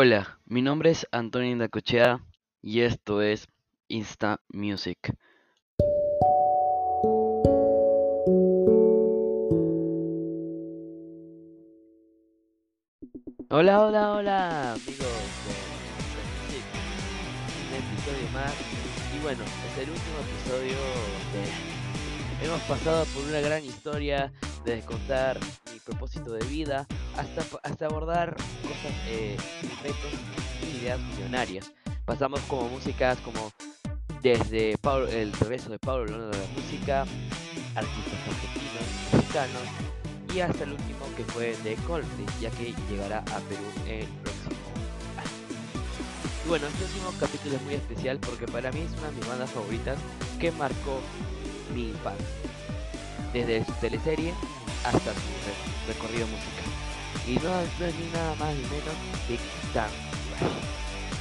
Hola, mi nombre es Antonio Indacochea y esto es Insta Music. Hola, hola, hola, amigos de Music. Un episodio más. Y bueno, es el último episodio de... Hemos pasado por una gran historia de contar mi propósito de vida hasta, hasta abordar cosas, eh, retos y ideas millonarias. Pasamos como músicas como desde el regreso de Pablo Londra de la música, artistas argentinos, mexicanos y hasta el último que fue de Coldplay, ya que llegará a Perú el próximo año. Y bueno, este último capítulo es muy especial porque para mí es una de mis bandas favoritas que marcó mi infancia. Desde su teleserie hasta su re- recorrido musical. Y no, es ni nada más ni menos Time Rush.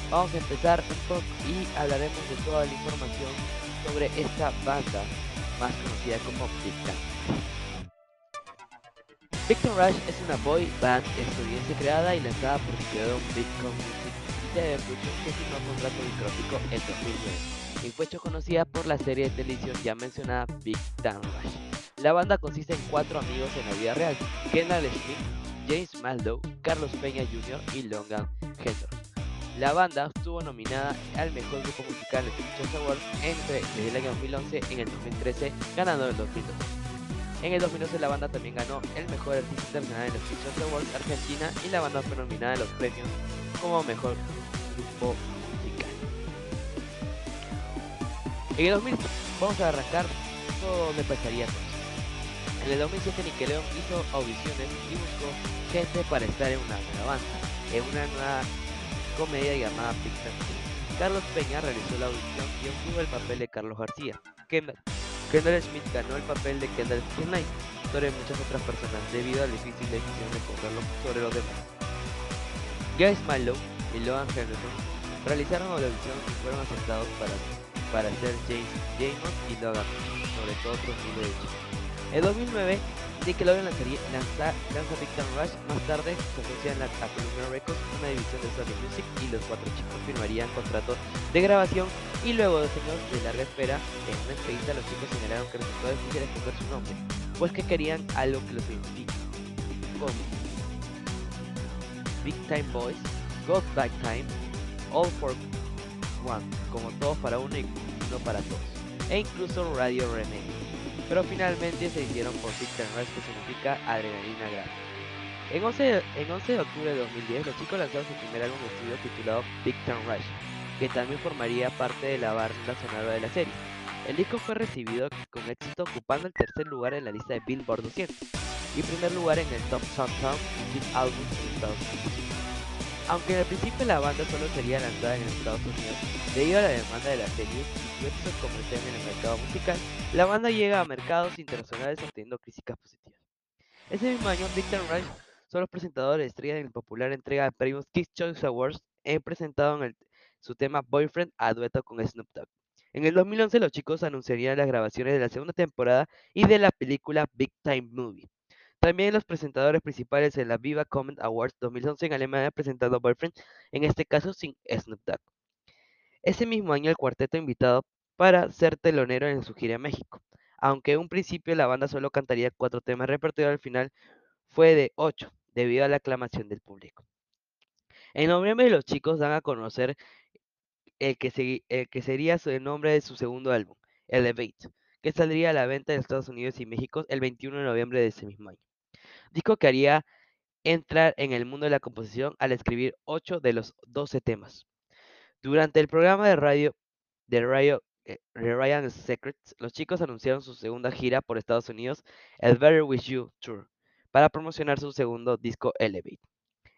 Vamos a empezar un poco y hablaremos de toda la información sobre esta banda más conocida como Big Time Rush. Es una boy band estadounidense creada y lanzada por Nickelodeon Big Com Music y TV Production que firmó contrato discográfico en 2009 y fue hecho conocida por la serie de televisión ya mencionada Big Time Rush. La banda consiste en cuatro amigos en la vida real, Kendall Smith, James Maldow, Carlos Peña Jr. y Logan Hendor. La banda estuvo nominada al mejor grupo musical los Critics Awards entre el año 2011 en el 2013, ganando el 2012. En el 2012 la banda también ganó el mejor artista internacional en los Critics Awards Argentina y la banda fue nominada a los premios como mejor grupo musical. En el 2000 vamos a arrancar todo donde empezaría. En el 2007 Nickelodeon hizo audiciones y buscó gente para estar en una nueva banda, en una nueva comedia llamada Team. Carlos Peña realizó la audición y obtuvo el papel de Carlos García. Kendall, Smith ganó el papel de Kendall Knight sobre muchas otras personas debido a la difícil decisión de cogerlo sobre los demás. Guy Smiley y Logan Henderson realizaron la audición y fueron aceptados para, para ser James Jamon y Logan, sobre todo otros miles de chicos. En 2009, Nickelodeon lanza, lanza Big Time Rush, más tarde se asocian a Columbia Records, una división de Sony Music, y los cuatro chicos firmarían contratos de grabación. Y luego de años de larga espera, en una entrevista los chicos señalaron que resultó difícil escoger su nombre, pues que querían algo que los identifique, como Big Time Boys, Got Back Time, All for One, como todos para uno y uno para todos, e incluso Radio Remake pero finalmente se hicieron por Time Rush que significa adrenalina grande. En 11, de, en 11 de octubre de 2010 los chicos lanzaron su primer álbum de estudio titulado Big Time Rush, que también formaría parte de la banda sonora de la serie. El disco fue recibido con éxito ocupando el tercer lugar en la lista de Billboard 200 y primer lugar en el Top Countdown Hit Albums en Estados Unidos. Aunque en el principio la banda solo sería lanzada en Estados Unidos, debido a la demanda de la serie y su éxito comercial en el mercado musical, la banda llega a mercados internacionales obteniendo críticas positivas. Ese mismo año, Time Rush son los presentadores estrellas en la popular entrega de premios Kids Choice Awards, he presentado en el, su tema Boyfriend a dueto con Snoop Dogg. En el 2011 los chicos anunciarían las grabaciones de la segunda temporada y de la película Big Time Movie. También los presentadores principales en la Viva Comment Awards 2011 en Alemania presentando Boyfriend, en este caso sin Snoop Dogg. Ese mismo año el cuarteto invitado para ser telonero en su gira a México. Aunque en un principio la banda solo cantaría cuatro temas, repertorio al final fue de ocho, debido a la aclamación del público. En noviembre los chicos dan a conocer el que, el que sería el nombre de su segundo álbum, Elevate, que saldría a la venta en Estados Unidos y México el 21 de noviembre de ese mismo año. Disco que haría entrar en el mundo de la composición al escribir 8 de los 12 temas. Durante el programa de radio de, radio, eh, Secrets, los chicos anunciaron su segunda gira por Estados Unidos, el Better With You Tour, para promocionar su segundo disco Elevate.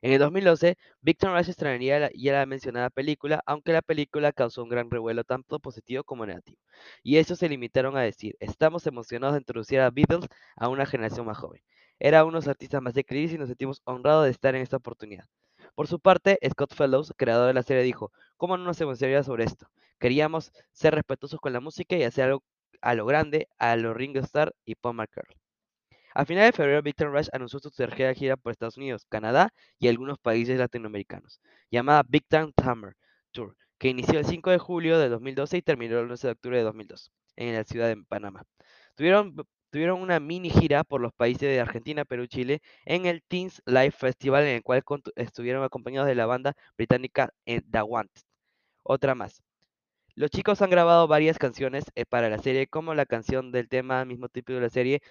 En el 2012, Victor Rush estrenaría la, ya la mencionada película, aunque la película causó un gran revuelo tanto positivo como negativo. Y ellos se limitaron a decir, estamos emocionados de introducir a Beatles a una generación más joven. Era uno de los artistas más declives y nos sentimos honrados de estar en esta oportunidad. Por su parte, Scott Fellows, creador de la serie, dijo, ¿cómo no nos emocionaría sobre esto? Queríamos ser respetuosos con la música y hacer algo a lo grande, a lo Ringo Starr y Paul McCartney. A finales de febrero, Victor Rush anunció su tercera gira por Estados Unidos, Canadá y algunos países latinoamericanos, llamada Big Time Hammer Tour, que inició el 5 de julio de 2012 y terminó el 11 de octubre de 2002 en la ciudad de Panamá. Tuvieron, tuvieron una mini gira por los países de Argentina, Perú, Chile en el Teens Live Festival, en el cual estuvieron acompañados de la banda británica eh, The Want. Otra más. Los chicos han grabado varias canciones eh, para la serie, como la canción del tema mismo título de la serie,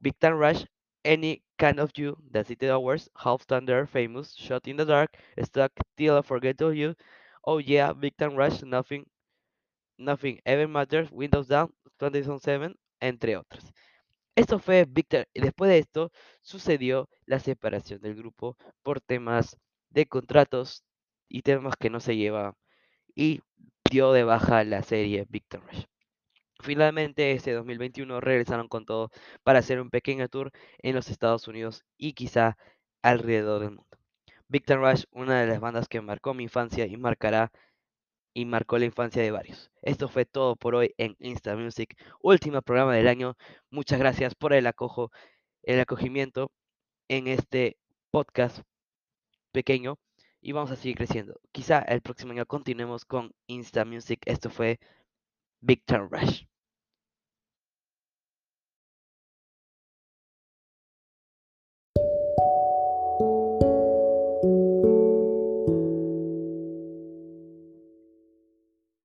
Big Time Rush, Any Kind of You, The City Hours, Half Thunder, Famous, Shot in the Dark, Stuck, Till I Forget of You, Oh Yeah, Big Time Rush, Nothing, Nothing Ever Matters, Windows Down, 2007, entre otros. Esto fue Victor. Y después de esto sucedió la separación del grupo por temas de contratos y temas que no se llevaban. Y dio de baja la serie Victor Rush. Finalmente, este 2021 regresaron con todo para hacer un pequeño tour en los Estados Unidos y quizá alrededor del mundo. Victor Rush, una de las bandas que marcó mi infancia y marcará y marcó la infancia de varios. Esto fue todo por hoy en Insta Music, último programa del año. Muchas gracias por el acojo, el acogimiento en este podcast pequeño y vamos a seguir creciendo. Quizá el próximo año continuemos con Insta Music. Esto fue Victor Rush.